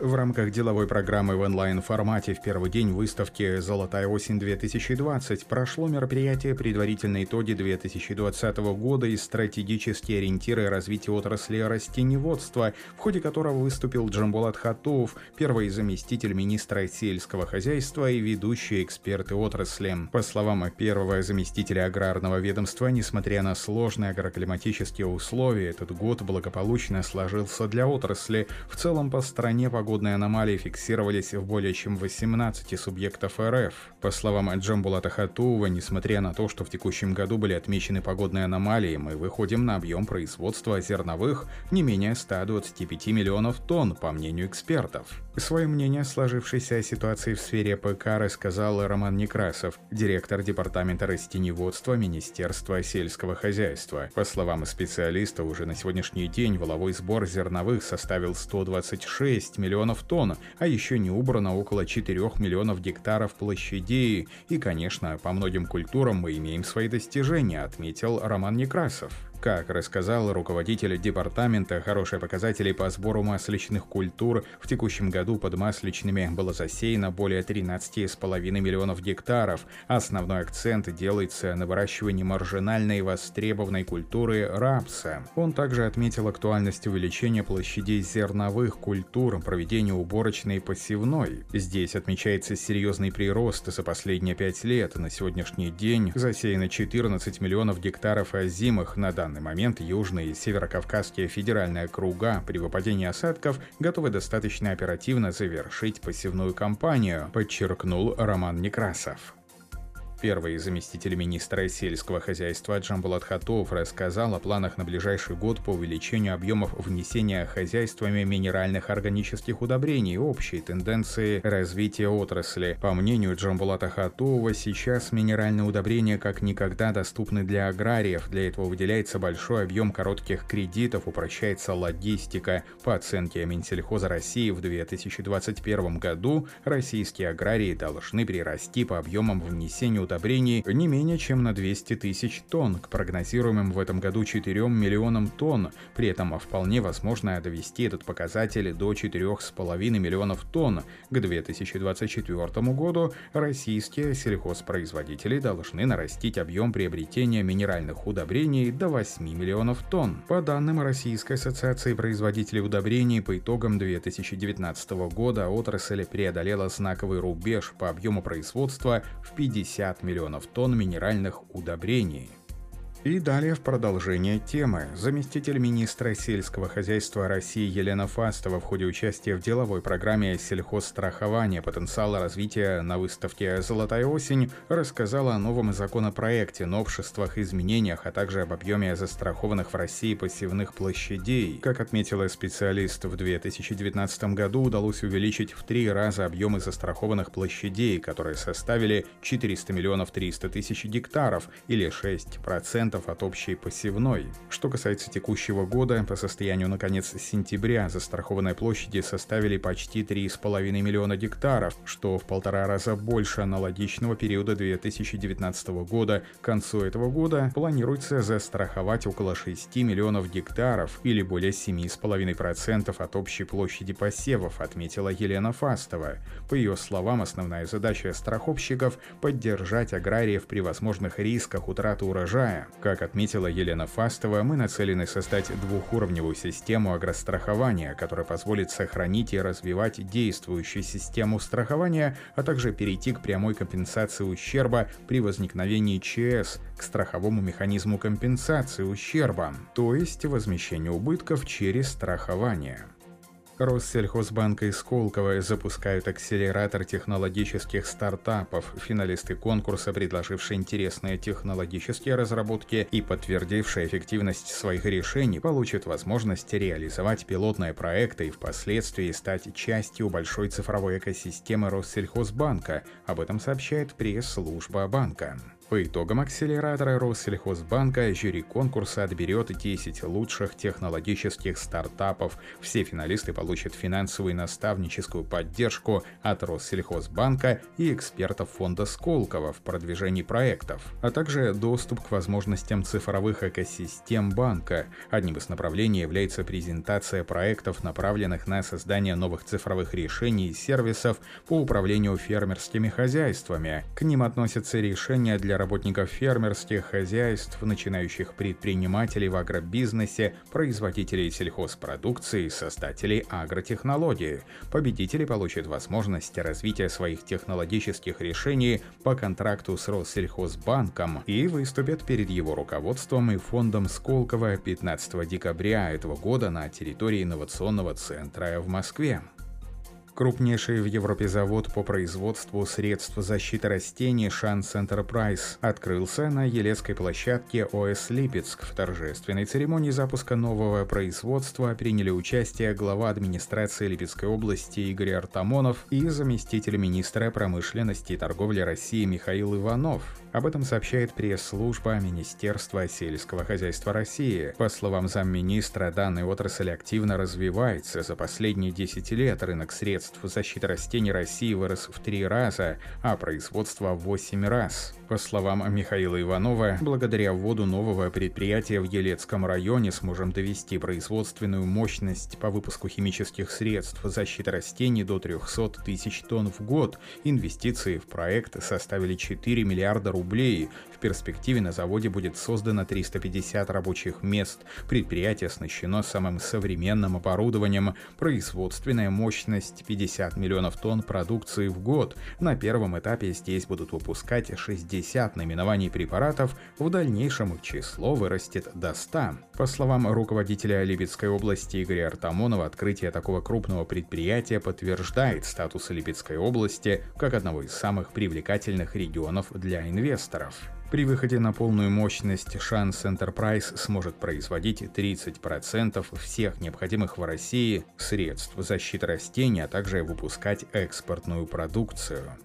В рамках деловой программы в онлайн-формате в первый день выставки «Золотая осень-2020» прошло мероприятие «Предварительные итоги 2020 года и стратегические ориентиры развития отрасли растеневодства», в ходе которого выступил Джамбулат Хатов, первый заместитель министра сельского хозяйства и ведущие эксперты отрасли. По словам первого заместителя аграрного ведомства, несмотря на сложные агроклиматические условия, этот год благополучно сложился для отрасли. В целом по стране погода погодные аномалии фиксировались в более чем 18 субъектов РФ. По словам Джамбулата Хатуова, несмотря на то, что в текущем году были отмечены погодные аномалии, мы выходим на объем производства зерновых не менее 125 миллионов тонн, по мнению экспертов. Свое мнение о сложившейся ситуации в сфере ПК рассказал Роман Некрасов, директор департамента растеневодства Министерства сельского хозяйства. По словам специалиста, уже на сегодняшний день воловой сбор зерновых составил 126 миллионов тонн, а еще не убрано около 4 миллионов гектаров площадей. И, конечно, по многим культурам мы имеем свои достижения, отметил Роман Некрасов. Как рассказал руководитель департамента, хорошие показатели по сбору масличных культур в текущем году под масличными было засеяно более 13,5 миллионов гектаров. Основной акцент делается на выращивании маржинальной востребованной культуры рапса. Он также отметил актуальность увеличения площадей зерновых культур, проведения уборочной и посевной. Здесь отмечается серьезный прирост за последние пять лет. На сегодняшний день засеяно 14 миллионов гектаров озимых на данный данный момент южные и северокавказские федеральные округа при выпадении осадков готовы достаточно оперативно завершить посевную кампанию, подчеркнул Роман Некрасов. Первый заместитель министра сельского хозяйства Джамбулат Хатов рассказал о планах на ближайший год по увеличению объемов внесения хозяйствами минеральных органических удобрений и общей тенденции развития отрасли. По мнению Джамбулата Хатова, сейчас минеральные удобрения как никогда доступны для аграриев. Для этого выделяется большой объем коротких кредитов, упрощается логистика. По оценке Минсельхоза России в 2021 году российские аграрии должны прирасти по объемам внесения удобрений не менее чем на 200 тысяч тонн, к прогнозируемым в этом году 4 миллионам тонн. При этом вполне возможно довести этот показатель до 4,5 миллионов тонн. К 2024 году российские сельхозпроизводители должны нарастить объем приобретения минеральных удобрений до 8 миллионов тонн. По данным Российской ассоциации производителей удобрений, по итогам 2019 года отрасль преодолела знаковый рубеж по объему производства в 50 миллионов тонн минеральных удобрений. И далее в продолжение темы. Заместитель министра сельского хозяйства России Елена Фастова в ходе участия в деловой программе сельхозстрахования потенциала развития на выставке «Золотая осень» рассказала о новом законопроекте, новшествах, изменениях, а также об объеме застрахованных в России посевных площадей. Как отметила специалист, в 2019 году удалось увеличить в три раза объемы застрахованных площадей, которые составили 400 миллионов 300 тысяч гектаров или 6% 10% от общей посевной. Что касается текущего года, по состоянию на конец сентября застрахованные площади составили почти 3,5 миллиона гектаров, что в полтора раза больше аналогичного периода 2019 года. К концу этого года планируется застраховать около 6 миллионов гектаров или более 7,5% от общей площади посевов, отметила Елена Фастова. По ее словам, основная задача страховщиков – поддержать аграриев при возможных рисках утраты урожая. Как отметила Елена Фастова, мы нацелены создать двухуровневую систему агрострахования, которая позволит сохранить и развивать действующую систему страхования, а также перейти к прямой компенсации ущерба при возникновении ЧС, к страховому механизму компенсации ущерба, то есть возмещению убытков через страхование. Россельхозбанк и Сколково запускают акселератор технологических стартапов. Финалисты конкурса, предложившие интересные технологические разработки и подтвердившие эффективность своих решений, получат возможность реализовать пилотные проекты и впоследствии стать частью большой цифровой экосистемы Россельхозбанка. Об этом сообщает пресс-служба банка. По итогам акселератора Россельхозбанка жюри конкурса отберет 10 лучших технологических стартапов. Все финалисты получат финансовую и наставническую поддержку от Россельхозбанка и экспертов фонда Сколково в продвижении проектов, а также доступ к возможностям цифровых экосистем банка. Одним из направлений является презентация проектов, направленных на создание новых цифровых решений и сервисов по управлению фермерскими хозяйствами. К ним относятся решения для работников фермерских хозяйств, начинающих предпринимателей в агробизнесе, производителей сельхозпродукции, создателей агротехнологий. Победители получат возможность развития своих технологических решений по контракту с Россельхозбанком и выступят перед его руководством и фондом Сколково 15 декабря этого года на территории инновационного центра в Москве. Крупнейший в Европе завод по производству средств защиты растений Шанс Enterprise открылся на Елецкой площадке ОС Липецк. В торжественной церемонии запуска нового производства приняли участие глава администрации Липецкой области Игорь Артамонов и заместитель министра промышленности и торговли России Михаил Иванов. Об этом сообщает пресс-служба Министерства сельского хозяйства России. По словам замминистра, данная отрасль активно развивается. За последние 10 лет рынок средств защиты растений России вырос в три раза, а производство в 8 раз. По словам Михаила Иванова, благодаря вводу нового предприятия в Елецком районе сможем довести производственную мощность по выпуску химических средств защиты растений до 300 тысяч тонн в год. Инвестиции в проект составили 4 миллиарда рублей. В перспективе на заводе будет создано 350 рабочих мест. Предприятие оснащено самым современным оборудованием. Производственная мощность 50 миллионов тонн продукции в год. На первом этапе здесь будут выпускать 60 50 наименований препаратов, в дальнейшем их число вырастет до 100. По словам руководителя Липецкой области Игоря Артамонова, открытие такого крупного предприятия подтверждает статус Липецкой области как одного из самых привлекательных регионов для инвесторов. При выходе на полную мощность Шанс Enterprise сможет производить 30% всех необходимых в России средств защиты растений, а также выпускать экспортную продукцию.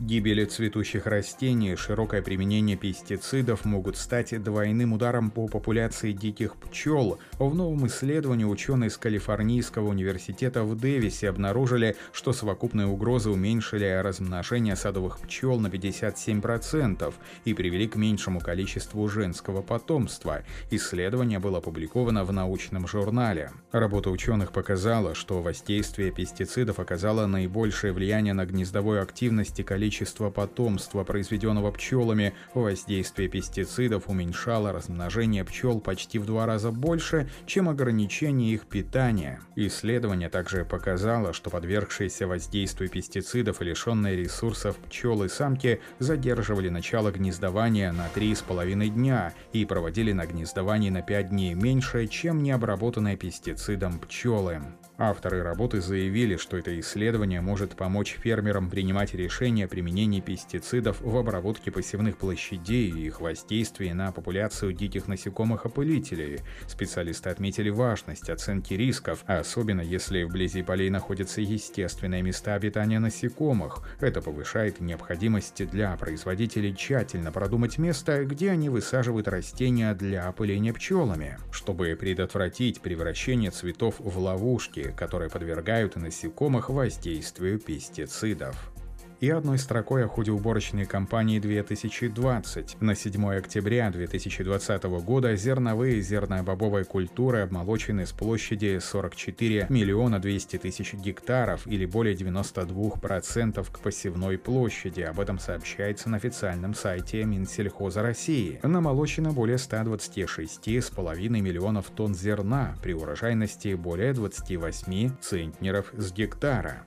Гибель цветущих растений и широкое применение пестицидов могут стать двойным ударом по популяции диких пчел. В новом исследовании ученые из Калифорнийского университета в Дэвисе обнаружили, что совокупные угрозы уменьшили размножение садовых пчел на 57% и привели к меньшему количеству женского потомства. Исследование было опубликовано в научном журнале. Работа ученых показала, что воздействие пестицидов оказало наибольшее влияние на гнездовую активность и количество количество потомства, произведенного пчелами, воздействие пестицидов уменьшало размножение пчел почти в два раза больше, чем ограничение их питания. Исследование также показало, что подвергшиеся воздействию пестицидов и лишенные ресурсов пчелы самки задерживали начало гнездования на 3,5 дня и проводили на гнездовании на 5 дней меньше, чем необработанные пестицидом пчелы. Авторы работы заявили, что это исследование может помочь фермерам принимать решения о применении пестицидов в обработке посевных площадей и их воздействии на популяцию диких насекомых-опылителей. Специалисты отметили важность оценки рисков, особенно если вблизи полей находятся естественные места обитания насекомых. Это повышает необходимость для производителей тщательно продумать место, где они высаживают растения для опыления пчелами, чтобы предотвратить превращение цветов в ловушки, которые подвергают насекомых воздействию пестицидов и одной строкой о ходе уборочной кампании 2020. На 7 октября 2020 года зерновые и зернобобовые культуры обмолочены с площади 44 миллиона 200 тысяч гектаров или более 92% к посевной площади. Об этом сообщается на официальном сайте Минсельхоза России. Намолочено более 126,5 миллионов тонн зерна при урожайности более 28 центнеров с гектара.